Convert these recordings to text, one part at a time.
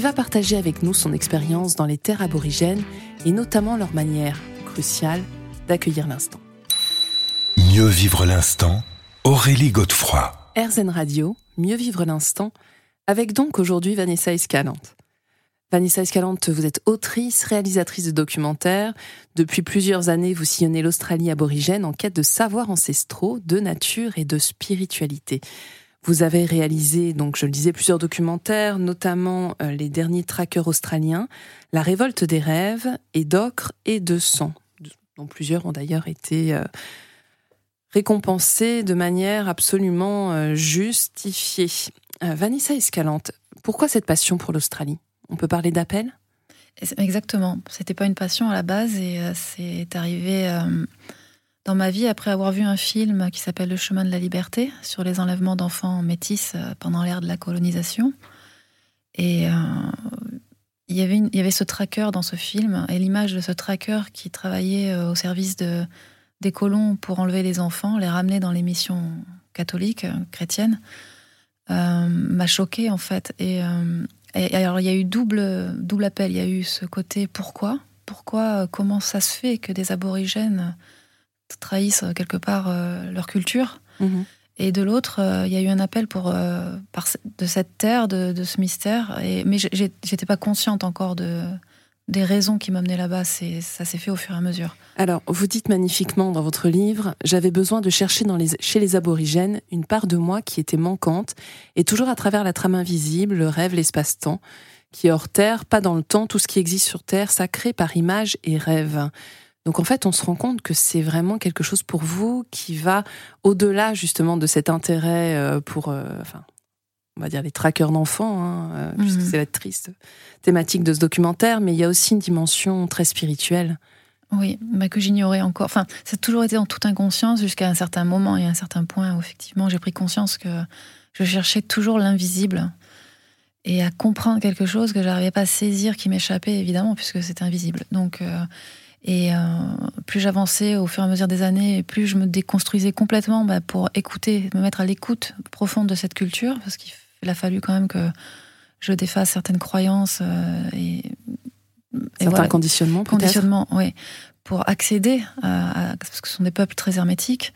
qui va partager avec nous son expérience dans les terres aborigènes et notamment leur manière cruciale d'accueillir l'instant. Mieux vivre l'instant, Aurélie Godefroy. RZN Radio, Mieux vivre l'instant, avec donc aujourd'hui Vanessa Escalante. Vanessa Escalante, vous êtes autrice, réalisatrice de documentaires. Depuis plusieurs années, vous sillonnez l'Australie aborigène en quête de savoirs ancestraux, de nature et de spiritualité. Vous avez réalisé, donc je le disais, plusieurs documentaires, notamment euh, les derniers trackers australiens, La révolte des rêves et d'ocre et de sang, dont plusieurs ont d'ailleurs été euh, récompensés de manière absolument euh, justifiée. Vanessa Escalante, pourquoi cette passion pour l'Australie? On peut parler d'appel? Exactement. C'était pas une passion à la base et c'est arrivé dans ma vie après avoir vu un film qui s'appelle Le chemin de la liberté sur les enlèvements d'enfants métis euh, pendant l'ère de la colonisation. Et euh, il, y avait il y avait ce tracker dans ce film et l'image de ce tracker qui travaillait euh, au service de, des colons pour enlever les enfants, les ramener dans les missions catholiques, chrétiennes, m'a choqué en fait. Et, et, alors il y a eu double, double appel. Il y a eu ce côté pourquoi? Pourquoi Comment ça se fait que des aborigènes trahissent euh, quelque part euh, leur culture. Mhm. Et de l'autre, euh, il y a eu un appel pour, par, de cette terre, de, ce mystère. Et, mais j'étais pas consciente encore de, des raisons qui m'amenaient là-bas. Ça s'est fait au fur et à mesure. Alors, vous dites magnifiquement dans votre livre, j'avais besoin de chercher dans les, chez les aborigènes une part de moi qui était manquante, et toujours à travers la trame invisible, le rêve, l'espace-temps, qui est hors terre, pas dans le temps, tout ce qui existe sur terre, sacré par image et rêve. Donc en fait, on se rend compte que c'est vraiment quelque chose pour vous qui va au-delà justement de cet intérêt euh, pour, euh, enfin, on va dire les trackers d'enfants, hein, euh, mhm. c'est la triste thématique de ce documentaire, mais il y a aussi une dimension très spirituelle. Oui, mais que j'ignorais encore. Enfin, ça a toujours été en toute inconscience jusqu'à un certain moment et à un certain point où effectivement j'ai pris conscience que je cherchais toujours l'invisible et à comprendre quelque chose que j'arrivais pas à saisir qui m'échappait évidemment puisque c'était invisible. Donc et euh, plus j'avançais au fur et à mesure des années, plus je me déconstruisais complètement bah, pour écouter, me mettre à l'écoute profonde de cette culture, parce qu'il a fallu quand même que je défasse certaines croyances euh, et, certains conditionnements, conditionnements, oui, pour accéder à, parce que ce sont des peuples très hermétiques.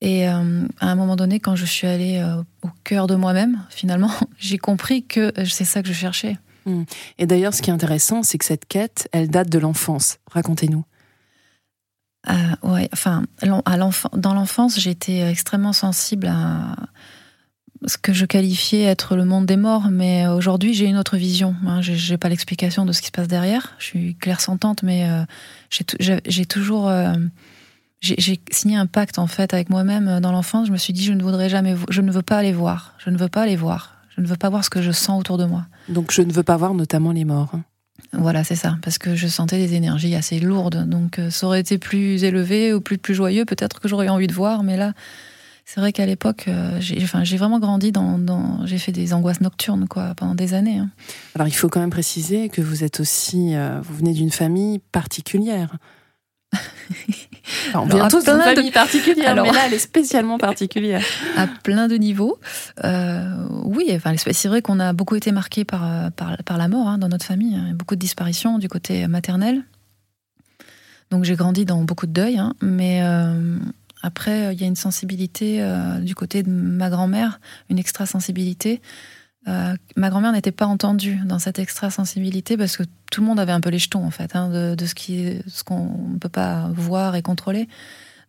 Et euh, à un moment donné, quand je suis allée au cœur de moi-même, finalement, j'ai compris que c'est ça que je cherchais. Hmm. Et d'ailleurs, ce qui est intéressant, c'est que cette quête, elle date de l'enfance. Racontez-nous. Euh, ouais, enfin, à dans l'enfance, j'étais extrêmement sensible à ce que je qualifiais être le monde des morts, mais aujourd'hui, j'ai une autre vision. Hein. Je n'ai pas l'explication de ce qui se passe derrière. Je suis claire-sentante, mais euh, j'ai toujours. Euh, j'ai signé un pacte en fait avec moi-même dans l'enfance. Je me suis dit, je ne voudrais jamais, je ne veux pas aller voir. Je ne veux pas aller voir. Je ne veux pas voir ce que je sens autour de moi. Donc je ne veux pas voir notamment les morts. Hein. Voilà, c'est ça, parce que je sentais des énergies assez lourdes. Donc euh, ça aurait été plus élevé ou plus, plus joyeux, peut-être que j'aurais envie de voir, mais là, c'est vrai qu'à l'époque, euh, j'ai enfin, vraiment grandi dans. j'ai fait des angoisses nocturnes quoi, pendant des années. Hein. Alors il faut quand même préciser que vous êtes aussi. Euh, vous venez d'une famille particulière. on vient tous d'une famille particulière, mais là, elle est spécialement particulière. À plein de niveaux. Euh, oui, enfin, c'est vrai qu'on a beaucoup été marqué par, par, la mort hein, dans notre famille. A beaucoup de disparitions du côté maternel. Donc j'ai grandi dans beaucoup de deuil, hein, mais euh, après, il y a une sensibilité euh, du côté de ma grand-mère, une extra-sensibilité euh, ma grand-mère n'était pas entendue dans cette extra-sensibilité parce que tout le monde avait un peu les jetons en fait hein, de, ce qui, ce qu'on ne peut pas voir et contrôler.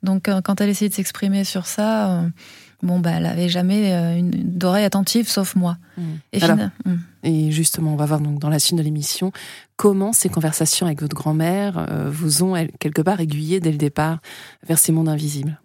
Donc euh, quand elle essayait de s'exprimer sur ça, euh, bon bah elle avait jamais une, d'oreille attentive sauf moi. Mmh. Et, mmh. et, justement, on va voir donc dans la suite de l'émission comment ces conversations avec votre grand-mère vous ont quelque part aiguillé dès le départ vers ces mondes invisibles?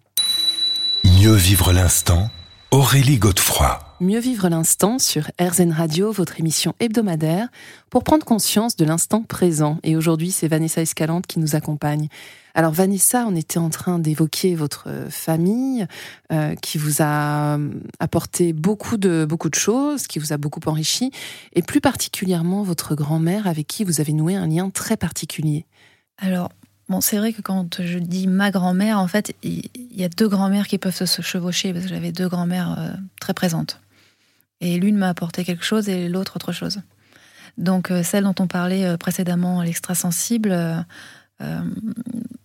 Mieux vivre l'instant Aurélie Godefroy. Mieux vivre l'instant sur RZN Radio, votre émission hebdomadaire, pour prendre conscience de l'instant présent. Et aujourd'hui, c'est Vanessa Escalante qui nous accompagne. Alors Vanessa, on était en train d'évoquer votre famille euh, qui vous a euh, apporté beaucoup de beaucoup de choses, qui vous a beaucoup enrichi, et plus particulièrement votre grand-mère avec qui vous avez noué un lien très particulier. Alors Bon, c'est vrai que quand je dis ma grand-mère, en fait, il y a deux grand-mères qui peuvent se chevaucher parce que j'avais deux grand-mères euh, très présentes. Et l'une m'a apporté quelque chose et l'autre autre chose. Donc, euh, celle dont on parlait euh, précédemment, l'extra-sensible,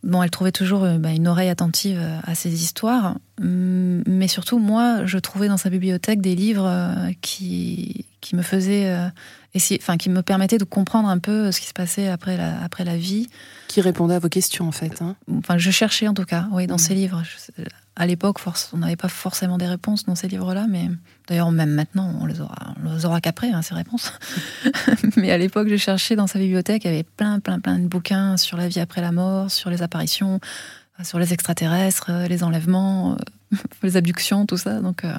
bon, elle trouvait toujours bah, une oreille attentive à ses histoires. Mais surtout, moi, je trouvais dans sa bibliothèque des livres qui, qui me faisaient enfin, qui me permettait de comprendre un peu ce qui se passait après la, après la vie. Qui répondait à vos questions, en fait. Hein. Enfin, je cherchais en tout cas, oui, dans mm. ces livres. à l'époque, on n'avait pas forcément des réponses dans ces livres-là, mais d'ailleurs, même maintenant, on les aura, on les aura qu'après, hein, ces réponses. mais à l'époque, je cherchais dans sa bibliothèque, il y avait plein, plein, plein de bouquins sur la vie après la mort, sur les apparitions, sur les extraterrestres, les enlèvements, les abductions, tout ça. Donc, euh,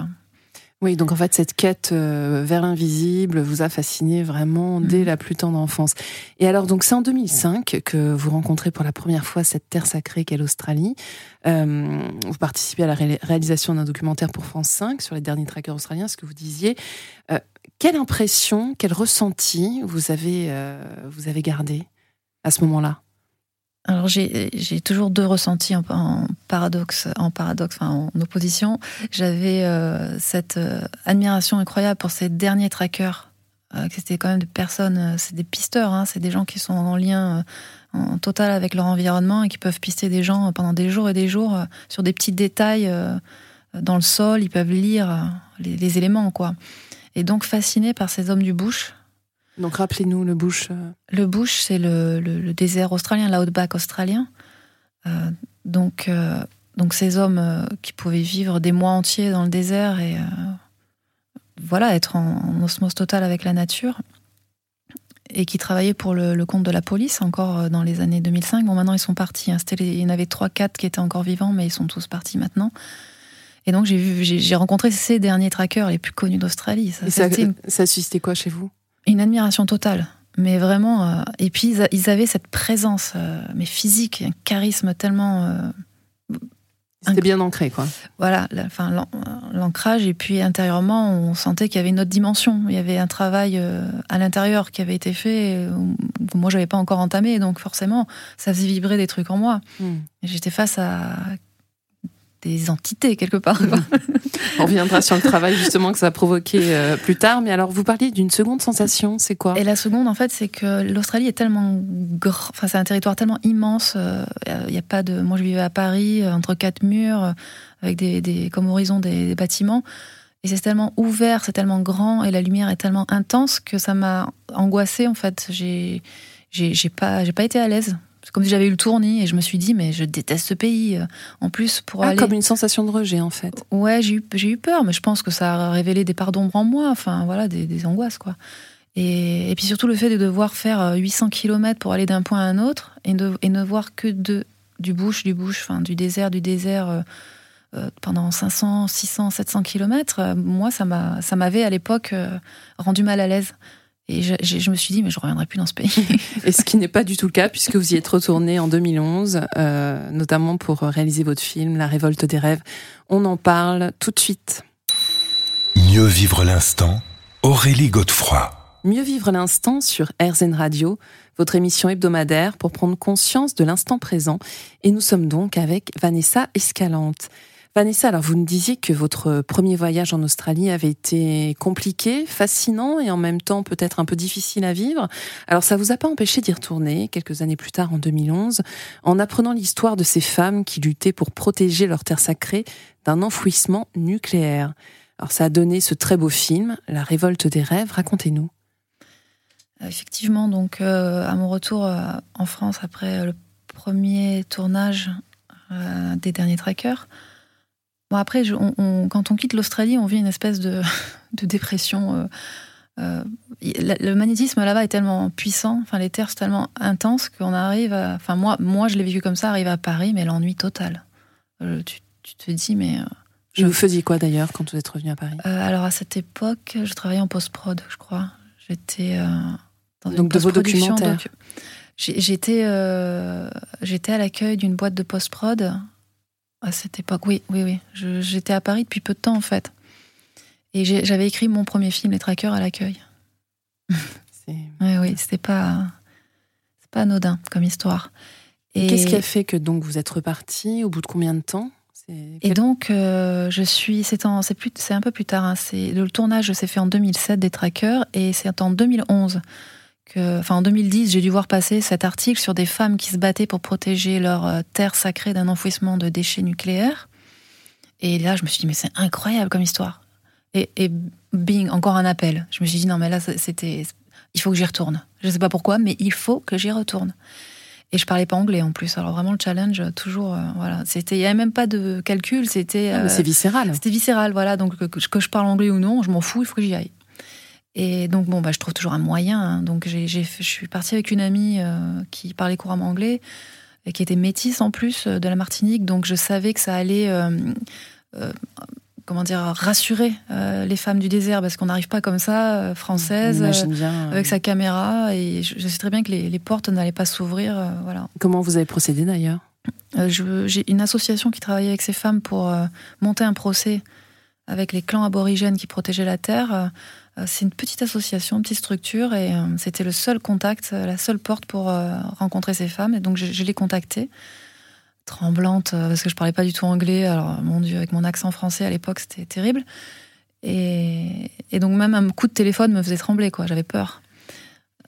oui, donc en fait, cette quête euh, vers l'invisible vous a fasciné vraiment dès mhm. la plus tendre enfance. Et alors, donc c'est en 2005 que vous rencontrez pour la première fois cette terre sacrée qu'est l'Australie. Euh, vous participez à la réalisation d'un documentaire pour France 5 sur les derniers trackers australiens, ce que vous disiez. Euh, quelle impression, quel ressenti vous avez, vous avez gardé à ce moment-là? Alors j'ai toujours deux ressentis en, paradoxe, en opposition. J'avais euh, cette euh, admiration incroyable pour ces derniers trackers, euh, c'était quand même des personnes, c'est des pisteurs, hein, c'est des gens qui sont en lien en total avec leur environnement et qui peuvent pister des gens pendant des jours et des jours sur des petits détails dans le sol. Ils peuvent lire les, les éléments, quoi. Et donc fasciné par ces hommes du bush donc rappelez-nous le bush. Euh. Le bush, c'est le, désert australien, l'outback australien. Euh, donc, euh, donc ces hommes qui pouvaient vivre des mois entiers dans le désert et voilà être en, osmose totale avec la nature et qui travaillaient pour le, compte de la police encore dans les années 2005. Bon, maintenant ils sont partis. Hein. il y en avait trois, quatre qui étaient encore vivants, mais ils sont tous partis maintenant. Et donc j'ai rencontré ces derniers trackers les plus connus d'Australie. Ça, ça, ça suscitait quoi chez vous? Une admiration totale. Mais vraiment, euh, et puis ils, avaient cette présence, euh, mais physique, un charisme tellement. Euh, C'était bien ancré, quoi. Voilà, enfin l'ancrage, et puis intérieurement, on sentait qu'il y avait une autre dimension. Il y avait un travail à l'intérieur qui avait été fait. Moi, moi, j'avais pas encore entamé, donc forcément, ça faisait vibrer des trucs en moi. Hmm. J'étais face à des entités quelque part. On reviendra sur le travail justement que ça a provoqué euh, plus tard. Mais alors, vous parliez d'une seconde sensation, c'est quoi? Et la seconde, en fait, c'est que l'Australie est tellement grand, enfin, c'est un territoire tellement immense. Il euh, n'y a pas de. Moi, je vivais à Paris, euh, entre quatre murs, avec des, des comme horizon des, bâtiments. Et c'est tellement ouvert, c'est tellement grand, et la lumière est tellement intense que ça m'a angoissée. En fait, j'ai, j'ai pas, j'ai pas été à l'aise. C'est comme si j'avais eu le tournis et je me suis dit, mais je déteste ce pays. En plus, pour ah, Comme une sensation de rejet, en fait. Ouais, j'ai eu, eu peur, mais je pense que ça a révélé des parts d'ombre en moi, enfin, voilà, des, angoisses, quoi. Et, puis surtout le fait de devoir faire 800 euh, km pour aller d'un point à un autre et, de, et ne voir que de, du bush, du bush, enfin, du désert, du désert. Euh, euh, pendant 500, 600, 700 km, moi, ça m'avait à l'époque rendu mal à l'aise. Et je, me suis dit, mais je ne reviendrai plus dans ce pays. Et ce qui n'est pas du tout le cas, puisque vous y êtes retourné en 2011, euh, notamment pour réaliser votre film La révolte des rêves. On en parle tout de suite. Mieux vivre l'instant, Aurélie Godefroy. Mieux vivre l'instant sur RZN Radio, votre émission hebdomadaire pour prendre conscience de l'instant présent. Et nous sommes donc avec Vanessa Escalante. Vanessa, alors vous nous disiez que votre premier voyage en Australie avait été compliqué, fascinant et en même temps peut-être un peu difficile à vivre. Alors ça vous a pas empêché d'y retourner quelques années plus tard en 2011 en apprenant l'histoire de ces femmes qui luttaient pour protéger leur terre sacrée d'un enfouissement nucléaire. Alors ça a donné ce très beau film, La révolte des rêves. Racontez-nous. Euh, effectivement, donc euh, à mon retour euh, en France après le premier tournage des derniers trackers, Bon, après, quand on quitte l'Australie, on vit une espèce de, dépression. Euh, euh, le magnétisme là-bas est tellement puissant, enfin les terres sont tellement intenses qu'on arrive à. Enfin, moi, moi je l'ai vécu comme ça, arrive à Paris, mais l'ennui total. Euh, tu, te dis, mais Je vous faisiez quoi d'ailleurs quand vous êtes revenu à Paris? Alors à cette époque, je travaillais en post-prod, je crois. J'étais dans Donc de vos documentaires J'étais j'étais à l'accueil d'une boîte de post-prod à cette époque. Oui, oui, oui. J'étais à Paris depuis peu de temps en fait. Et j'avais écrit mon premier film, Les Traqueurs, à l'accueil. oui, oui, c'était pas, pas anodin comme histoire. Et qu'est-ce qui a fait que donc vous êtes reparti au bout de combien de temps? Et donc euh, je suis, c'est c'est un peu plus tard. Hein, c'est le tournage s'est fait en 2007 des Traqueurs et c'est en 2011 que, enfin en 2010, j'ai dû voir passer cet article sur des femmes qui se battaient pour protéger leur euh, terre sacrée d'un enfouissement de déchets nucléaires. Et là, je me suis dit mais c'est incroyable comme histoire. Et, et bing, encore un appel. Je me suis dit non mais là c'était, il faut que j'y retourne. Je ne sais pas pourquoi, mais il faut que j'y retourne. Et je parlais pas anglais en plus. Alors vraiment le challenge, toujours, euh, voilà. C'était, il y avait même pas de calcul. C'était. Ah, c'est viscéral. C'était viscéral, voilà. Donc que, que, je parle anglais ou non, je m'en fous. Il faut que j'y aille. Et donc bon, bah, je trouve toujours un moyen. Hein. Donc j'ai, je suis partie avec une amie euh, qui parlait couramment anglais et qui était métisse en plus euh, de la Martinique. Donc je savais que ça allait comment dire, rassurer euh, les femmes du désert parce qu'on n'arrive pas comme ça, euh, française, euh, avec sa caméra. Et je, sais très bien que les, portes n'allaient pas s'ouvrir. voilà. Comment vous avez procédé d'ailleurs? J'ai une association qui travaillait avec ces femmes pour monter un procès avec les clans aborigènes qui protégeaient la terre. C'est une petite association, une petite structure, et c'était le seul contact, la seule porte pour rencontrer ces femmes. Et donc je, je l'ai contactée tremblante euh, parce que je parlais pas du tout anglais. Alors, mon Dieu, avec mon accent français à l'époque, c'était terrible. Et, donc, même un coup de téléphone me faisait trembler, quoi. J'avais peur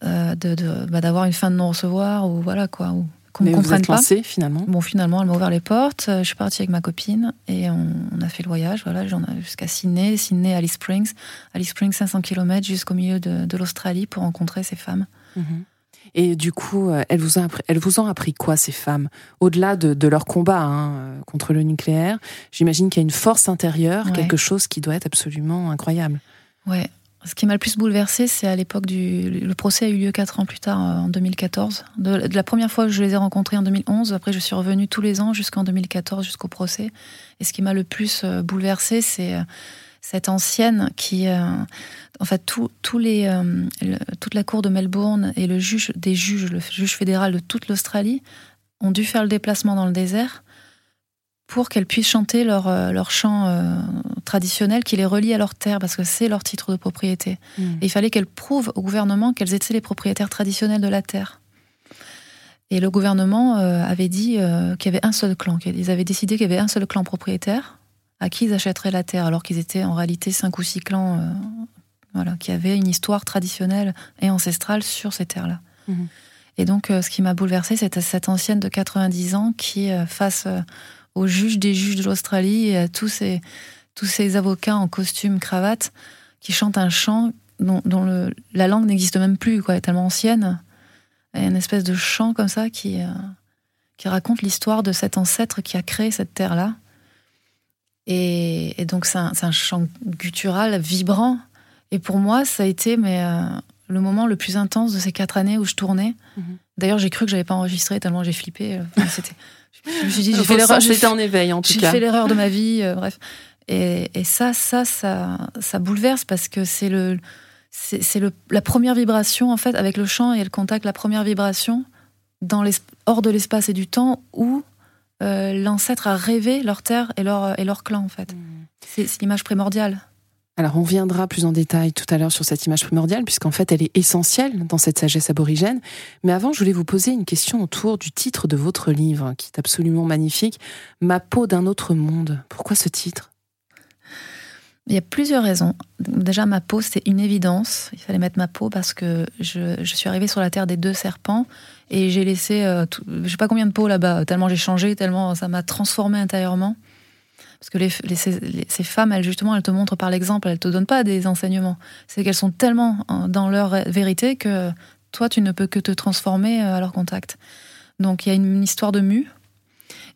euh, de, bah, d'avoir une fin de non-recevoir ou voilà, quoi. Qu'on comprenne pas. Lancé, finalement. Bon, finalement, elle m'a ouvert les portes. Je suis partie avec ma copine et on, a fait le voyage. Voilà, j'en ai jusqu'à Sydney, Sydney, Alice Springs, Alice Springs, 500 km jusqu'au milieu de, l'Australie pour rencontrer ces femmes. Mm-hmm. Et du coup, euh, elles vous, ont appris, elles vous ont appris quoi, ces femmes? Au-delà de, leur combat hein, euh, contre le nucléaire, j'imagine qu'il y a une force intérieure, quelque chose qui doit être absolument incroyable. Ouais. Ce qui m'a le plus bouleversé, c'est à l'époque du. Le procès a eu lieu quatre ans plus tard, euh, en 2014. De, la première fois que je les ai rencontrés en 2011, après je suis revenue tous les ans jusqu'en 2014, jusqu'au procès. Et ce qui m'a le plus bouleversé, c'est cette ancienne qui, euh, en fait, les, euh, toute la cour de Melbourne et le juge des juges, le juge fédéral de toute l'Australie, ont dû faire le déplacement dans le désert pour qu'elles puissent chanter leur, euh, leur chant traditionnel qui les relie à leur terre, parce que c'est leur titre de propriété. Hmm. Et il fallait qu'elles prouvent au gouvernement qu'elles étaient les propriétaires traditionnels de la terre. Et le gouvernement avait dit qu'il y avait un seul clan. Ils avaient décidé qu'il y avait un seul clan propriétaire, à qui ils achèteraient la terre, alors qu'ils étaient en réalité cinq ou six clans euh, voilà, qui avaient une histoire traditionnelle et ancestrale sur ces terres-là. Mhm. Et donc, euh, ce qui m'a bouleversée, c'était cette ancienne de 90 ans qui, euh, face aux juges des juges de l'Australie et à tous ces, tous ces avocats en costume, cravate, qui chantent un chant dont, la langue n'existe même plus, quoi, est tellement ancienne. Et une espèce de chant comme ça qui, qui raconte l'histoire de cet ancêtre qui a créé cette terre-là et, donc, c'est un, chant guttural vibrant. Et pour moi, ça a été mais, euh, le moment le plus intense de ces quatre années où je tournais. Mhm. D'ailleurs, j'ai cru que j'avais pas enregistré tellement j'ai flippé. c'était, je me suis dit, j'ai fait l'erreur. J'étais en éveil, en tout cas. J'ai fait l'erreur de ma vie, euh, bref. Et, et, ça, ça, ça, ça bouleverse parce que c'est le, c'est, le, la première vibration, en fait, avec le chant et le contact, la première vibration dans hors de l'espace et du temps où euh, l'ancêtre a rêvé leur terre et leur, et leur clan, en fait. Hmm. C'est l'image primordiale. Alors, on viendra plus en détail tout à l'heure sur cette image primordiale, puisqu'en fait, elle est essentielle dans cette sagesse aborigène. Mais avant, je voulais vous poser une question autour du titre de votre livre, qui est absolument magnifique Ma peau d'un autre monde. Pourquoi ce titre? Il y a plusieurs raisons. Déjà, ma peau, c'était une évidence. Il fallait mettre ma peau parce que je, suis arrivée sur la terre des deux serpents et j'ai laissé, euh, je sais pas combien de peau là-bas, tellement j'ai changé, tellement ça m'a transformée intérieurement. Parce que ces, femmes, elles, justement, elles te montrent par l'exemple, elles te donnent pas des enseignements. C'est qu'elles sont tellement dans leur vérité que toi, tu ne peux que te transformer euh, à leur contact. Donc, il y a une histoire de mue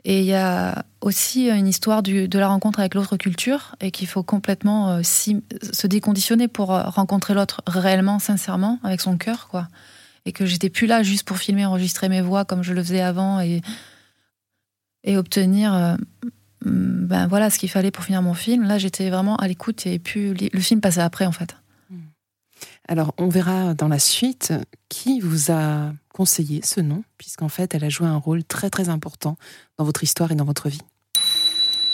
et il y a aussi une histoire de la rencontre avec l'autre culture et qu'il faut complètement euh, se déconditionner pour euh, rencontrer l'autre réellement, sincèrement, avec son cœur, quoi. Et que j'étais plus là juste pour filmer, enregistrer mes voix comme je le faisais avant et, et obtenir euh, ben voilà ce qu'il fallait pour finir mon film. Là, j'étais vraiment à l'écoute et puis le film passait après en fait. Alors, on verra dans la suite qui vous a conseillé ce nom, puisqu'en fait, elle a joué un rôle très très important dans votre histoire et dans votre vie.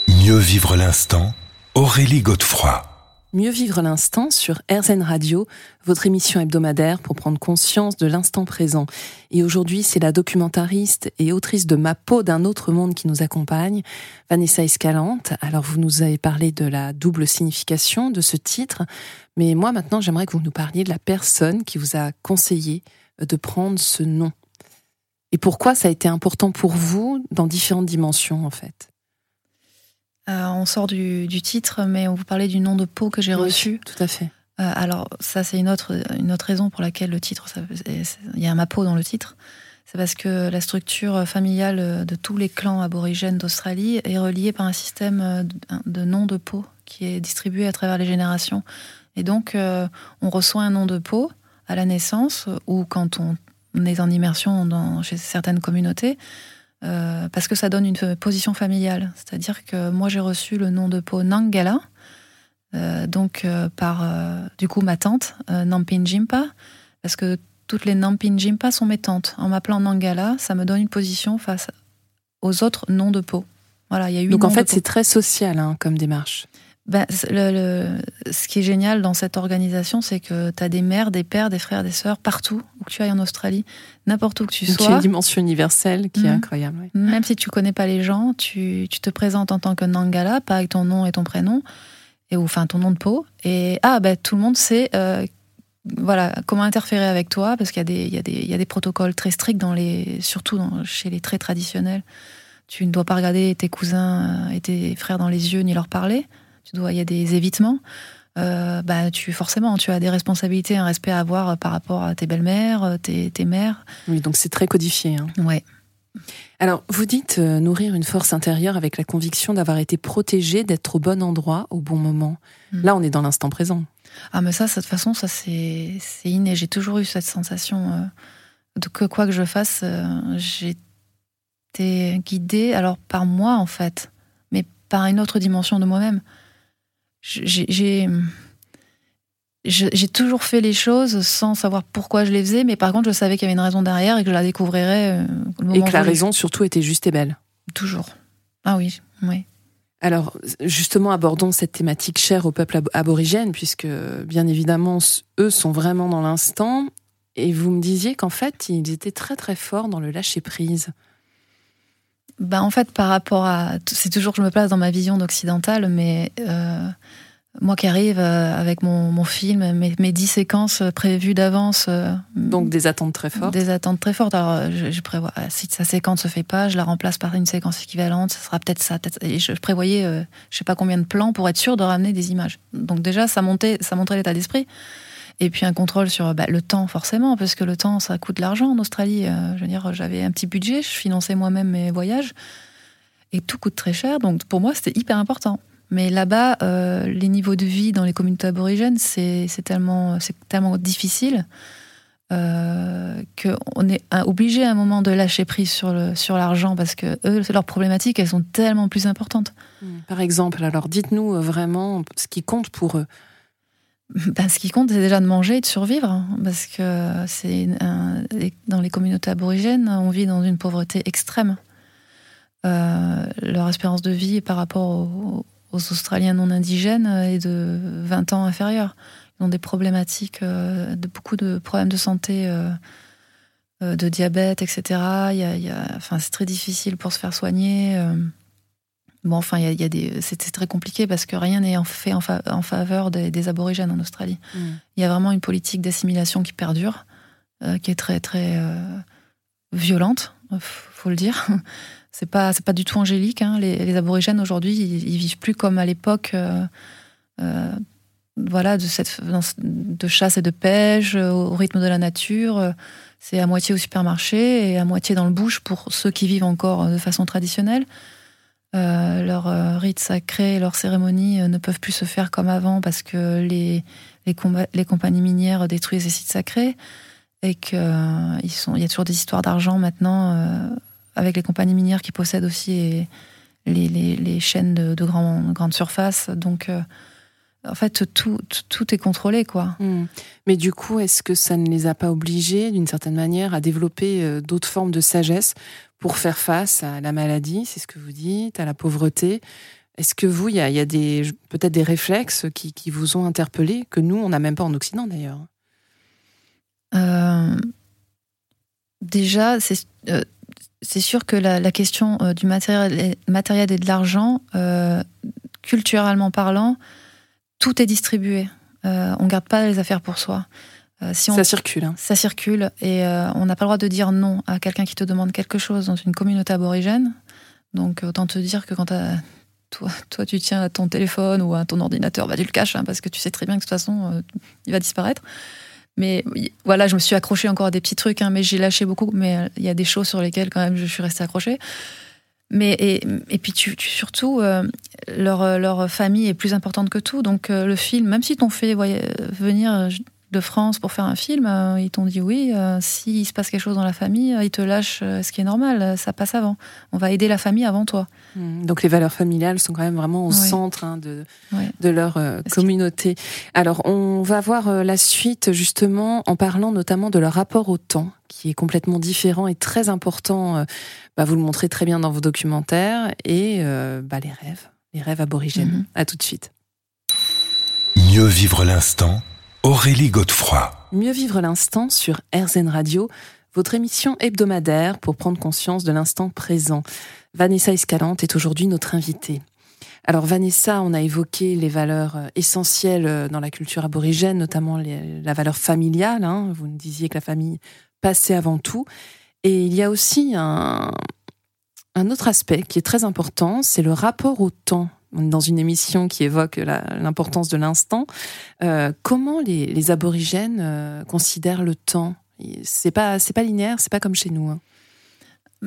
Mieux vivre l'instant, Aurélie Godefroy. Mieux vivre l'instant sur RZN Radio, votre émission hebdomadaire pour prendre conscience de l'instant présent. Et aujourd'hui, c'est la documentariste et autrice de Ma peau d'un autre monde qui nous accompagne, Vanessa Escalante. Alors, vous nous avez parlé de la double signification de ce titre, mais moi maintenant, j'aimerais que vous nous parliez de la personne qui vous a conseillé de prendre ce nom. Et pourquoi ça a été important pour vous dans différentes dimensions, en fait? Euh, on sort du, titre, mais on vous parlait du nom de peau que j'ai reçu. Tout à fait. Euh, alors, ça, c'est une autre, une autre raison pour laquelle le titre, il y a ma peau dans le titre. C'est parce que la structure familiale de tous les clans aborigènes d'Australie est reliée par un système de nom de peau qui est distribué à travers les générations. Et donc, euh, on reçoit un nom de peau à la naissance ou quand on est en immersion dans, chez certaines communautés. Euh, parce que ça donne une position familiale. C'est-à-dire que moi j'ai reçu le nom de peau Nangala, euh, donc euh, par du coup ma tante Nampin Jimpa, parce que toutes les Nampin Jimpa sont mes tantes. En m'appelant Nangala, ça me donne une position face aux autres noms de peau. Voilà, il y a eu. Donc en fait c'est très social hein, comme démarche ben, le, ce qui est génial dans cette organisation, c'est que tu as des mères, des pères, des frères, des sœurs partout où tu ailles en Australie, n'importe où que tu sois. A une dimension universelle qui est mhm. incroyable. Même si tu connais pas les gens, tu, tu, te présentes en tant que Nangala, pas avec ton nom et ton prénom, et ou enfin ton nom de peau. Et ah ben tout le monde sait euh, voilà comment interférer avec toi parce qu'il y a des il y a des il y a des protocoles très stricts dans les surtout dans, chez les très traditionnels. Tu ne dois pas regarder tes cousins et tes frères dans les yeux ni leur parler tu dois, il y a des évitements. Euh, bah, tu forcément, tu as des responsabilités, un respect à avoir par rapport à tes belles-mères, euh, tes, tes, mères. Oui, donc c'est très codifié. Hein. Ouais. Alors, vous dites euh, nourrir une force intérieure avec la conviction d'avoir été protégé, d'être au bon endroit au bon moment. Hmm. Là, on est dans l'instant présent. Ah, mais ça, de toute façon, ça c'est inné. J'ai toujours eu cette sensation de que quoi que je fasse, j'ai été guidée, alors par moi en fait, mais par une autre dimension de moi-même j'ai j'ai toujours fait les choses sans savoir pourquoi je les faisais, mais par contre, je savais qu'il y avait une raison derrière et que je la découvrirais. Euh, et que la raison, surtout, était juste et belle. Toujours. Ah oui, oui. Alors, justement, abordons cette thématique chère au peuple aborigène, puisque, bien évidemment, eux sont vraiment dans l'instant. Et vous me disiez qu'en fait, ils étaient très, très forts dans le lâcher-prise. Ben, en fait, par rapport à. C'est toujours que je me place dans ma vision d'occidentale, mais euh, moi qui arrive euh, avec mon, mon film, mes, mes dix séquences prévues d'avance. Euh, Donc des attentes très fortes. Des attentes très fortes. Alors, je, prévois, si sa séquence se fait pas, je la remplace par une séquence équivalente, ce sera peut-être ça. et je prévoyais, je sais pas combien de plans pour être sûr de ramener des images. Donc, déjà, ça, montait, ça montrait l'état d'esprit. Et puis un contrôle sur bah, le temps, forcément, parce que le temps, ça coûte de l'argent en Australie. Euh, je veux dire, j'avais un petit budget, je finançais moi-même mes voyages, et tout coûte très cher. Donc pour moi, c'était hyper important. Mais là-bas, euh, les niveaux de vie dans les communautés aborigènes, c'est tellement, tellement difficile euh, qu'on est obligé à un moment de lâcher prise sur l'argent sur parce que eux, leurs problématiques, elles sont tellement plus importantes. Par exemple, alors dites-nous vraiment ce qui compte pour eux. Ben, ce qui compte, c'est déjà de manger et de survivre, hein, parce que c'est dans les communautés aborigènes, on vit dans une pauvreté extrême. Euh, leur espérance de vie par rapport aux, Australiens non indigènes est de 20 ans inférieure. Ils ont des problématiques, euh, de beaucoup de problèmes de santé, euh, de diabète, etc. enfin, c'est très difficile pour se faire soigner. Bon, enfin, il y a, des, c'était très compliqué parce que rien n'est fait en, faveur des, aborigènes en Australie. Mm. Il y a vraiment une politique d'assimilation qui perdure, euh, qui est très très euh, violente, faut le dire. C'est pas c'est pas du tout angélique. Hein. Les, aborigènes aujourd'hui, ils, vivent plus comme à l'époque. Euh, voilà, de cette de chasse et de pêche au rythme de la nature. C'est à moitié au supermarché et à moitié dans le bush pour ceux qui vivent encore de façon traditionnelle. Euh, leurs euh, rites sacrés, leurs cérémonies euh, ne peuvent plus se faire comme avant parce que les, les, les compagnies minières détruisent les sites sacrés et qu'il il y a toujours des histoires d'argent maintenant avec les compagnies minières qui possèdent aussi les, les, chaînes de, de grande surface. Donc, en fait, tout, tout est contrôlé, quoi. Hmm. Mais du coup, est-ce que ça ne les a pas obligés, d'une certaine manière, à développer d'autres formes de sagesse pour faire face à la maladie, c'est ce que vous dites, à la pauvreté est-ce que vous, il y a, peut-être des réflexes qui, vous ont interpellé que nous, on n'a même pas en Occident d'ailleurs? Euh, Déjà, euh, c'est sûr que la, question euh, du matériel, matériel, et de l'argent, culturellement parlant, tout est distribué. on ne garde pas les affaires pour soi. Si ça circule. Hein. Ça circule et on n'a pas le droit de dire non à quelqu'un qui te demande quelque chose dans une communauté aborigène. Donc autant te dire que quand toi, tu tiens à ton téléphone ou à ton ordinateur, bah, tu le caches hein, parce que tu sais très bien que de toute façon, euh, il va disparaître. Mais voilà, je me suis accrochée encore à des petits trucs, hein, mais j'ai lâché beaucoup. Mais euh, il y a des choses sur lesquelles quand même je suis restée accrochée. Mais et, et puis tu, surtout euh, leur leur famille est plus importante que tout. Donc le film, même si t'ont fait venir de France pour faire un film, euh, ils t'ont dit oui, euh, s'il se passe quelque chose dans la famille, euh, ils te lâchent ce qui est normal, ça passe avant. On va aider la famille avant toi. Mmh. Donc les valeurs familiales sont quand même vraiment au centre hein, de, de leur communauté. Alors on va voir la suite justement en parlant notamment de leur rapport au temps qui est complètement différent et très important. Bah, vous le montrez très bien dans vos documentaires et bah, les rêves, les rêves aborigènes. Mmh. À tout de suite. Mieux vivre l'instant Aurélie Godefroy. Mieux vivre l'instant sur RZN Radio, votre émission hebdomadaire pour prendre conscience de l'instant présent. Vanessa Escalante est aujourd'hui notre invitée. Alors Vanessa, on a évoqué les valeurs euh, essentielles euh, dans la culture aborigène, notamment la valeur familiale. Hein. Vous nous disiez que la famille passait avant tout. Et il y a aussi un, un autre aspect qui est très important, c'est le rapport au temps dans une émission qui évoque l'importance de l'instant. Euh, comment les, aborigènes euh, considèrent le temps? C'est pas c'est pas linéaire, c'est pas comme chez nous. Hein.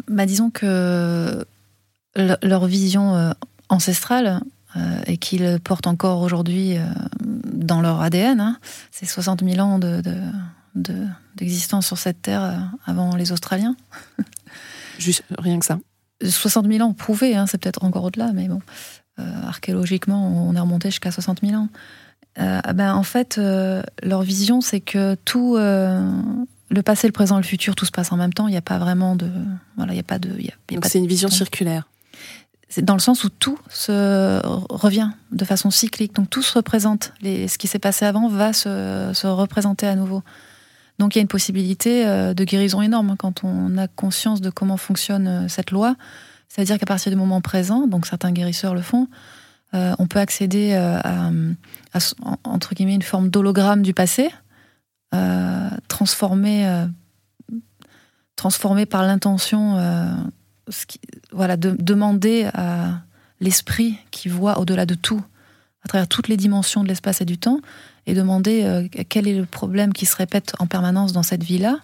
Bah, disons que leur vision euh, ancestrale et qu'ils portent encore aujourd'hui dans leur ADN, hein, c'est 60 000 ans de, d'existence sur cette terre avant les Australiens. Juste rien que ça. 60 000 ans prouvés, hein, c'est peut-être encore au-delà, mais bon. Euh, archéologiquement, on est remonté jusqu'à 60 000 ans. Euh, ben, en fait, euh, leur vision, c'est que tout, le passé, le présent, le futur, tout se passe en même temps. Il n'y a pas vraiment de, voilà, il y a pas de. Donc c'est une vision circulaire. C'est dans le sens où tout se revient de façon cyclique. Donc tout se représente. Les, ce qui s'est passé avant va se, se, représenter à nouveau. Donc il y a une possibilité de guérison énorme quand on a conscience de comment fonctionne cette loi. C'est-à-dire qu'à partir du moment présent, donc certains guérisseurs le font, euh, on peut accéder euh, à, entre guillemets une forme d'hologramme du passé, euh, transformé, transformé par l'intention, voilà, de demander à l'esprit qui voit au-delà de tout, à travers toutes les dimensions de l'espace et du temps, et demander quel est le problème qui se répète en permanence dans cette vie-là,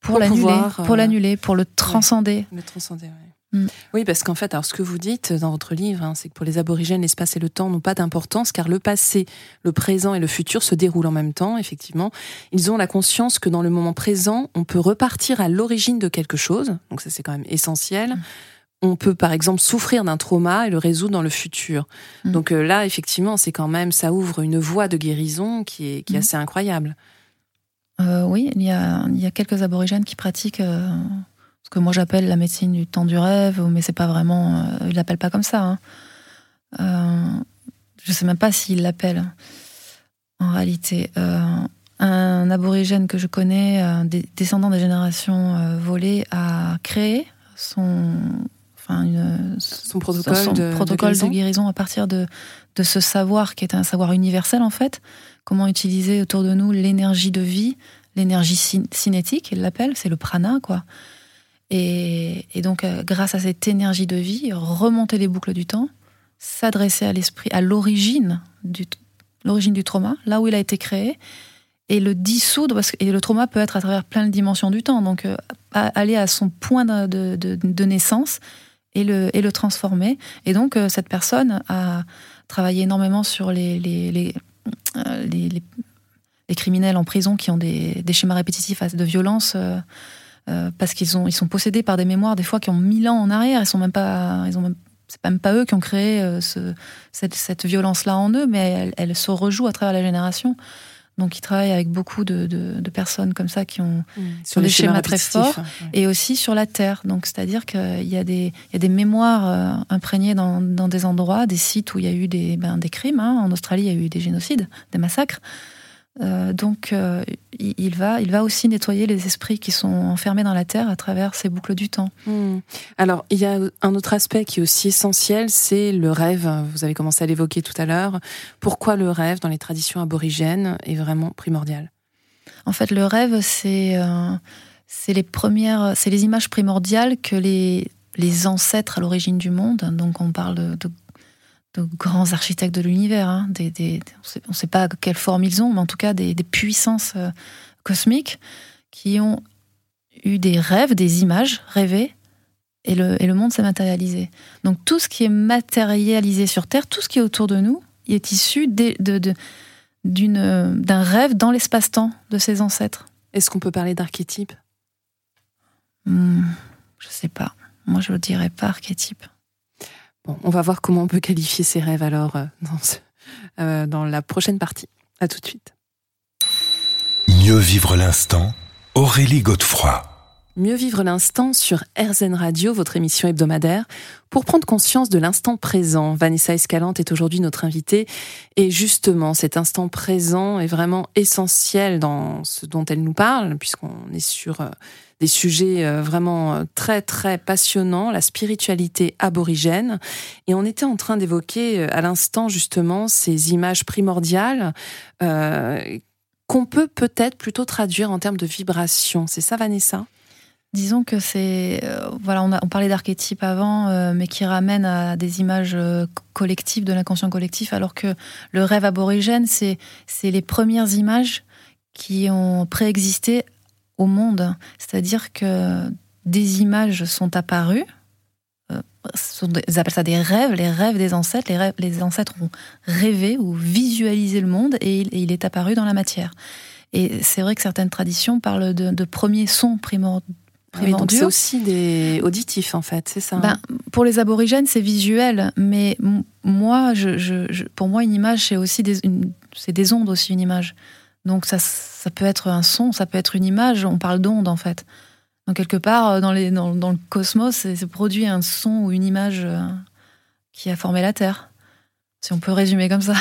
pour, l'annuler, pour euh, l'annuler, pour le transcender. le transcender, oui. Mm. Oui, parce qu'en fait, alors ce que vous dites dans votre livre, hein, c'est que pour les aborigènes, l'espace et le temps n'ont pas d'importance, car le passé, le présent et le futur se déroulent en même temps, effectivement. Ils ont la conscience que dans le moment présent, on peut repartir à l'origine de quelque chose, donc ça c'est quand même essentiel. Mm. On peut par exemple souffrir d'un trauma et le résoudre dans le futur. Mm. Donc euh, là, effectivement, c'est quand même, ça ouvre une voie de guérison qui est, qui est assez incroyable. Euh, oui, il y, a, il y, a, quelques aborigènes qui pratiquent euh, ce que moi j'appelle la médecine du temps du rêve, mais c'est pas vraiment. Euh, ils l'appellent pas comme ça. Hein. je sais même pas s'ils l'appellent en réalité. un aborigène que je connais, des, descendant des générations volées, a créé son, enfin une, son protocole, de, protocole de, guérison. à partir de, de ce savoir qui est un savoir universel en fait comment utiliser autour de nous l'énergie de vie, l'énergie cinétique, il l'appelle, c'est le prana, quoi. Et, donc, euh, grâce à cette énergie de vie, remonter les boucles du temps, s'adresser à l'esprit, à l'origine du, l'origine du trauma, là où il a été créé, et le dissoudre, parce que et le trauma peut être à travers plein de dimensions du temps, donc euh, aller à son point de, naissance et le, et le transformer. Et donc, euh, cette personne a travaillé énormément sur les, les, criminels en prison qui ont des, schémas répétitifs de violence, euh, parce qu'ils ils sont possédés par des mémoires des fois qui ont mille ans en arrière. Ils sont même pas, ils ont c'est même pas eux qui ont créé cette, violence-là en eux, mais elle, se rejoue à travers la génération. Donc, ils travaillent avec beaucoup de, personnes comme ça qui ont, mmh. sur des schémas, très forts et aussi sur la terre. Donc, c'est-à-dire qu'il y, a des, y a des mémoires euh, imprégnées dans, des endroits, des sites où il y a eu des, ben, des crimes. Hein. En Australie, il y a eu des génocides, des massacres. Euh, donc, euh, il, va, il va aussi nettoyer les esprits qui sont enfermés dans la terre à travers ces boucles du temps. Hmm. Alors, il y a un autre aspect qui est aussi essentiel, c'est le rêve. Vous avez commencé à l'évoquer tout à l'heure. Pourquoi le rêve dans les traditions aborigènes est vraiment primordial? En fait, le rêve, c'est euh, c'est les premières, c'est les images primordiales que les les ancêtres à l'origine du monde, donc on parle de, de de grands architectes de l'univers. Hein, des, on ne sait pas quelle forme ils ont, mais en tout cas des, puissances euh, cosmiques qui ont eu des rêves, des images rêvées, et le, et le monde s'est matérialisé. Donc tout ce qui est matérialisé sur Terre, tout ce qui est autour de nous, est issu d'un de, d'un rêve dans l'espace-temps de ses ancêtres. Est-ce qu'on peut parler d'archétype hmm, Je ne sais pas. Moi, je ne dirais pas archétype. Bon, on va voir comment on peut qualifier ces rêves alors euh, dans, euh, dans la prochaine partie. À tout de suite. Mieux vivre l'instant, Aurélie Godefroy. Mieux vivre l'instant sur RZN Radio, votre émission hebdomadaire, pour prendre conscience de l'instant présent. Vanessa Escalante est aujourd'hui notre invitée et justement cet instant présent est vraiment essentiel dans ce dont elle nous parle puisqu'on est sur euh, des sujets euh, vraiment euh, très très passionnants, la spiritualité aborigène. Et on était en train d'évoquer euh, à l'instant justement ces images primordiales qu'on peut peut-être plutôt traduire en termes de vibration. C'est ça, Vanessa? Disons que c'est voilà, on, parlait d'archétypes avant, mais qui ramènent à des images collectives de l'inconscient collectif, alors que le rêve aborigène, c'est les premières images qui ont préexisté au monde. C'est-à-dire que des images sont apparues. Euh, ils appellent ça des rêves, les rêves des ancêtres. Les, rêves, les ancêtres ont rêvé ou visualisé le monde et il, est apparu dans la matière. Et c'est vrai que certaines traditions parlent de, premiers sons primordiaux. Oui, donc c'est aussi des auditifs en fait, c'est ça hein? Ben, Pour les aborigènes, c'est visuel, mais moi, je, pour moi, une image, c'est aussi des, c'est des ondes aussi, une image. Donc ça, ça peut être un son, ça peut être une image, on parle d'onde en fait. Donc quelque part, euh, dans, dans, le cosmos, c'est produit un son ou une image euh, qui a formé la Terre. Si on peut résumer comme ça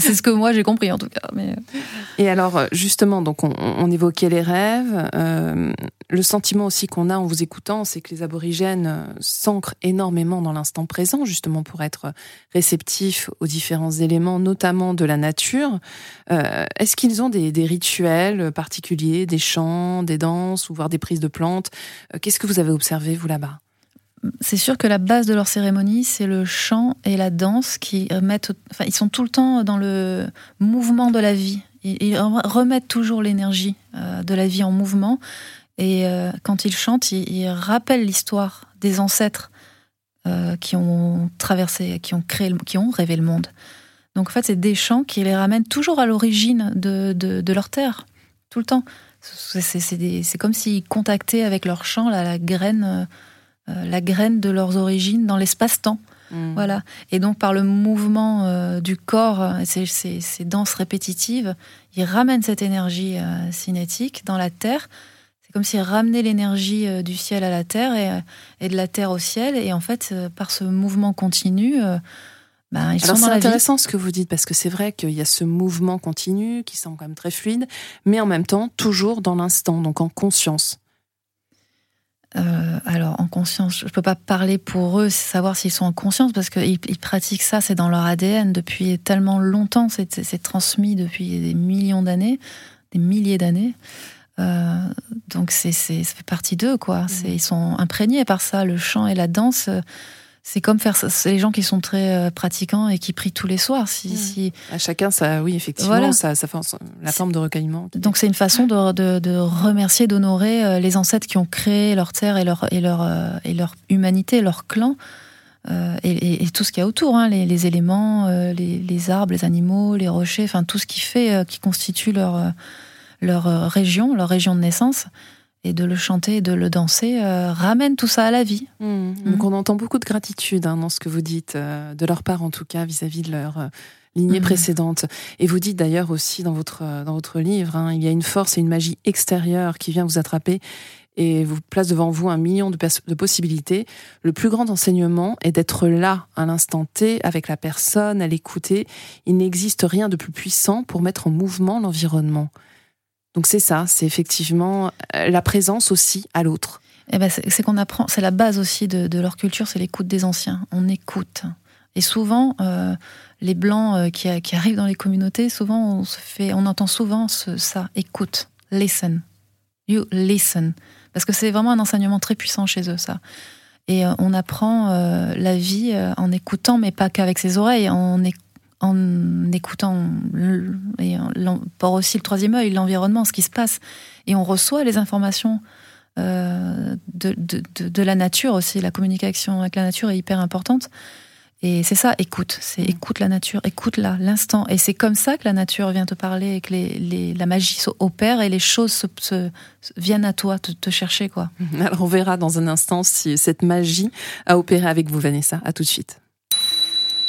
c'est ce que moi j'ai compris en tout cas. Mais... Euh. Et alors justement, donc on, évoquait les rêves. Euh, le sentiment aussi qu'on a en vous écoutant, c'est que les aborigènes euh, s'ancrent énormément dans l'instant présent, justement pour être réceptifs aux différents éléments, notamment de la nature. Est-ce qu'ils ont des, des, rituels particuliers, des chants, des danses, ou voire des prises de plantes? Qu'est-ce que vous avez observé vous là-bas? C'est sûr que la base de leur cérémonie, c'est le chant et la danse qui remettent. Enfin, ils sont tout le temps dans le mouvement de la vie. Ils remettent toujours l'énergie euh, de la vie en mouvement. Et euh, quand ils chantent, ils rappellent l'histoire des ancêtres euh, qui ont traversé, qui ont créé, qui ont rêvé le monde. Donc en fait, c'est des chants qui les ramènent toujours à l'origine de, leur terre, tout le temps. C'est comme s'ils contactaient avec leur chant la graine la graine de leurs origines dans l'espace-temps. Mm. Voilà. Et donc, par le mouvement euh, du corps, euh, ces, ces, danses répétitives, ils ramènent cette énergie cinétique dans la Terre. C'est comme s'ils ramenaient l'énergie du ciel à la Terre et, de la Terre au ciel. Et en fait, par ce mouvement continu, ben, ils Alors c'est intéressant ce que vous dites parce que c'est vrai qu'il y a ce mouvement continu qui semble quand même très fluide, mais en même temps toujours dans l'instant, donc en conscience. Euh, alors en conscience, je ne peux pas parler pour eux, savoir s'ils sont en conscience, parce qu'ils ils pratiquent ça, c'est dans leur ADN depuis tellement longtemps, c'est transmis depuis des millions d'années, des milliers d'années. Euh, donc c'est ça fait partie d'eux, quoi. Mmh. Ils sont imprégnés par ça, le chant et la danse c'est comme faire c'est les gens qui sont très euh, pratiquants et qui prient tous les soirs si, mmh. si... à chacun ça oui effectivement ça, ça fait la forme de recueillement donc c'est une façon de, de, de remercier d'honorer euh, les ancêtres qui ont créé leur terre et leur et leur euh, et leur humanité leur clan et, et, tout ce qu'il y a autour hein, les, les, éléments les, les, arbres les animaux les rochers enfin tout ce qui fait qui constitue leur leur région leur région de naissance et de le chanter et de le danser ramène tout ça à la vie. Mmh. Donc on entend beaucoup de gratitude hein, dans ce que vous dites, de leur part en tout cas, vis-à-vis de leur lignée mmh. précédente. Et vous dites d'ailleurs aussi dans votre, dans votre livre, hein, il y a une force et une magie extérieure qui vient vous attraper et vous place devant vous un million de, de possibilités. Le plus grand enseignement est d'être là à l'instant T avec la personne, à l'écouter. Il n'existe rien de plus puissant pour mettre en mouvement l'environnement. Donc c'est ça, c'est effectivement euh, la présence aussi à l'autre. Eh ben c'est qu'on apprend, c'est la base aussi de, leur culture, c'est l'écoute des anciens. On écoute. Et souvent, euh, les blancs euh, qui, arrivent dans les communautés, souvent on fait, on entend souvent ça, écoute, listen, you listen. Parce que c'est vraiment un enseignement très puissant chez eux, ça. Et on apprend la vie en écoutant, mais pas qu'avec ses oreilles, en, en écoutant, et par aussi le troisième œil, l'environnement, ce qui se passe. Et on reçoit les informations de, de, de, la nature aussi. La communication avec la nature est hyper importante. Et c'est ça, écoute, c'est écoute la nature, écoute là, l'instant. Et c'est comme ça que la nature vient te parler et que les, la magie opère et les choses se, viennent à toi te, te, chercher. quoi. Alors on verra dans un instant si cette magie a opéré avec vous, Vanessa. À tout de suite.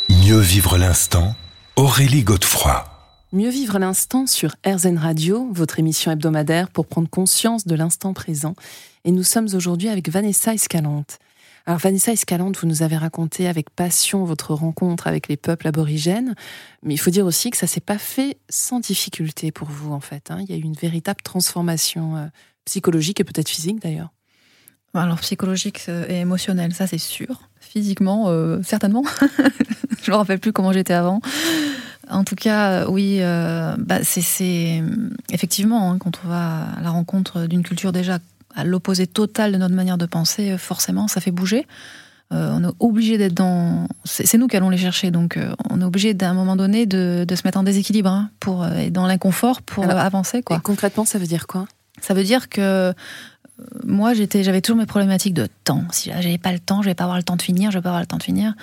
Mieux vivre l'instant, Aurélie Godefroy. Mieux vivre l'instant sur RZN Radio, votre émission hebdomadaire pour prendre conscience de l'instant présent. Et nous sommes aujourd'hui avec Vanessa Escalante. Alors Vanessa Escalante, vous nous avez raconté avec passion votre rencontre avec les peuples aborigènes, mais il faut dire aussi que ça s'est pas fait sans difficulté pour vous en fait. Hein. Il y a eu une véritable transformation euh, psychologique et peut-être physique d'ailleurs. Alors psychologique euh, et émotionnel, ça c'est sûr. Physiquement, euh, certainement. Je me rappelle plus comment j'étais avant. En tout cas, oui, bah, c'est effectivement hein, quand on va à la rencontre d'une culture déjà à l'opposé total de notre manière de penser, euh, forcément, ça fait bouger. Euh, on est obligé d'être dans. C'est nous qui allons les chercher, donc euh, on est obligé d'un moment donné de, se mettre en déséquilibre hein, pour être dans l'inconfort pour avancer. Quoi. concrètement, ça veut dire quoi? Ça veut dire que moi, j'avais toujours mes problématiques de temps. Si j'avais pas le temps, je vais pas avoir le temps de finir, je vais pas avoir le temps de finir.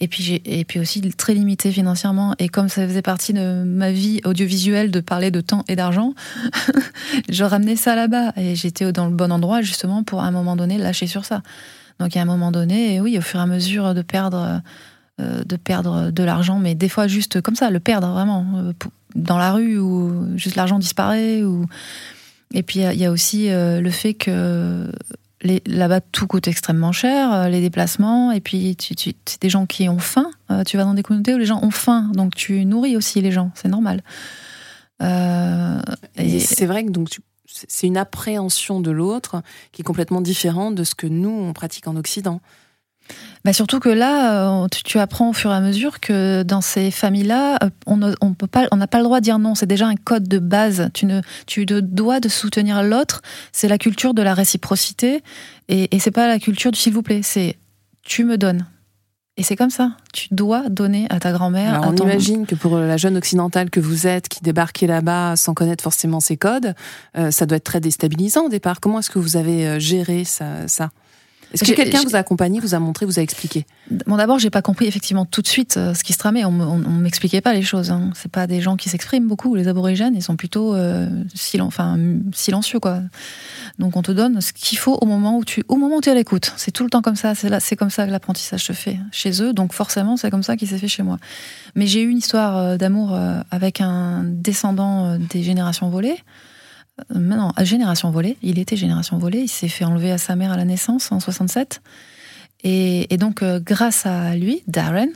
Et puis, et puis aussi très limité financièrement. Et comme ça faisait partie de ma vie audiovisuelle de parler de temps et d'argent, je ramenais ça là-bas. Et j'étais dans le bon endroit justement pour à un moment donné lâcher sur ça. Donc, à un moment donné, oui, au fur et à mesure de perdre, euh, de perdre de l'argent, mais des fois juste comme ça, le perdre vraiment euh, dans la rue ou juste l'argent disparaît. Ou... Et puis, il y, a aussi euh, le fait que là-bas, tout coûte extrêmement cher, euh, les déplacements, et puis tu, tu, c'est des gens qui ont faim. Euh, tu vas dans des communautés où les gens ont faim, donc tu nourris aussi les gens, c'est normal. Euh, et c'est vrai que donc c'est une appréhension de l'autre qui est complètement différente de ce que nous on pratique en Occident. Bah surtout que là, euh, tu, apprends au fur et à mesure que dans ces familles-là, euh, on peut pas, on n'a pas le droit de dire non. C'est déjà un code de base. Tu ne, tu dois de soutenir l'autre. C'est la culture de la réciprocité et, et c'est pas la culture du s'il vous plaît. C'est tu me donnes. Et c'est comme ça. Tu dois donner à ta grand-mère. on imagine que pour la jeune occidentale que vous êtes, qui débarquait là-bas sans connaître forcément ses codes, euh, ça doit être très déstabilisant au départ. Comment est-ce que vous avez géré ça, ça? Est-ce que quelqu'un vous a accompagné, vous a montré, vous a expliqué? Bon, d'abord, j'ai pas compris effectivement tout de suite euh, ce qui se tramait. On, m'expliquait pas les choses. Hein. C'est pas des gens qui s'expriment beaucoup. Les aborigènes, ils sont plutôt euh, enfin, silencieux, quoi. Donc, on te donne ce qu'il faut au moment où tu, au moment où tu es à l'écoute. C'est tout le temps comme ça. C'est là, c'est comme ça que l'apprentissage se fait chez eux. Donc, forcément, c'est comme ça qu'il s'est fait chez moi. Mais j'ai eu une histoire euh, d'amour avec un descendant des générations volées. Euh, maintenant, à Génération Volée, il était Génération Volée, il s'est fait enlever à sa mère à la naissance en 67. Et, donc, euh, grâce à lui, Darren,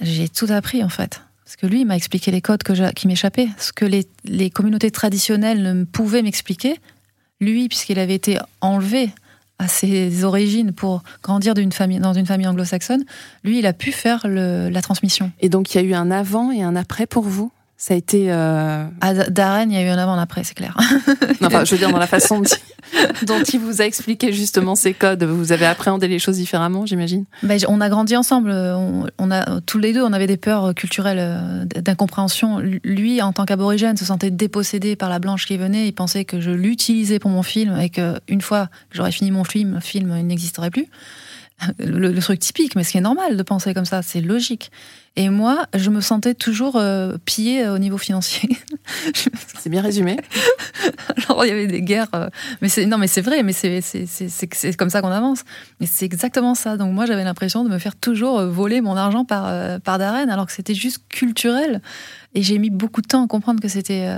j'ai tout appris en fait. Parce que lui, il m'a expliqué les codes qui m'échappaient. Ce que les, communautés traditionnelles ne pouvaient m'expliquer. Lui, puisqu'il avait été enlevé à ses origines pour grandir dans une famille anglo-saxonne, lui, il a pu faire la transmission. Et donc, il y a eu un avant et un après pour vous? Ça a été. Euh... À Darren, il y a eu un avant, un après, c'est clair. enfin, je veux dire, dans la façon dont il vous a expliqué justement ces codes, vous avez appréhendé les choses différemment, j'imagine ben, On a grandi ensemble. On, a, tous les deux, on avait des peurs culturelles euh, d'incompréhension. Lui, en tant qu'aborigène, se sentait dépossédé par la blanche qui venait. Il pensait que je l'utilisais pour mon film et qu'une fois que j'aurais fini mon film, le film n'existerait plus. le, truc typique, mais ce qui est normal de penser comme ça, c'est logique. Et moi, je me sentais toujours euh, pillée au niveau financier. c'est bien résumé. Alors, il y avait des guerres. mais c'est, non, mais c'est vrai, mais c'est, comme ça qu'on avance. Mais c'est exactement ça. Donc, moi, j'avais l'impression de me faire toujours voler mon argent par, par Darren, alors que c'était juste culturel. Et j'ai mis beaucoup de temps à comprendre que c'était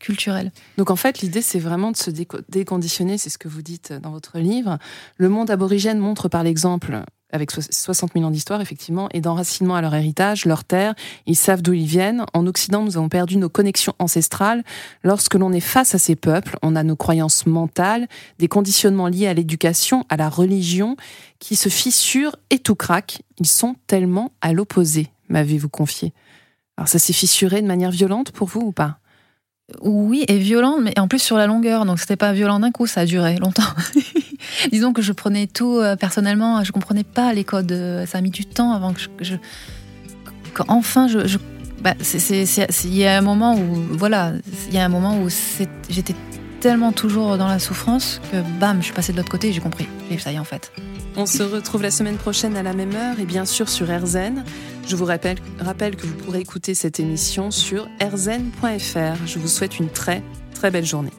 culturel. Donc en fait, l'idée, c'est vraiment de se déconditionner, c'est ce que vous dites dans votre livre. Le monde aborigène montre par l'exemple, avec 60 000 ans d'histoire, effectivement, et d'enracinement à leur héritage, leur terre. Ils savent d'où ils viennent. En Occident, nous avons perdu nos connexions ancestrales. Lorsque l'on est face à ces peuples, on a nos croyances mentales, des conditionnements liés à l'éducation, à la religion, qui se fissurent et tout craque. Ils sont tellement à l'opposé, m'avez-vous confié. Alors ça s'est fissuré de manière violente pour vous ou pas? Oui, et violent, mais en plus sur la longueur. Donc c'était pas violent d'un coup, ça a duré longtemps. Disons que je prenais tout euh, personnellement, je comprenais pas les codes. Euh, ça a mis du temps avant que je. enfin, je. je bah, il y a un moment où. Voilà, il y a un moment où j'étais tellement toujours dans la souffrance que bam, je suis passée de l'autre côté et j'ai compris. Et ça y est en fait. On se retrouve la semaine prochaine à la même heure et bien sûr sur RZN. Je vous rappelle, que vous pourrez écouter cette émission sur rzen.fr. Je vous souhaite une très très belle journée.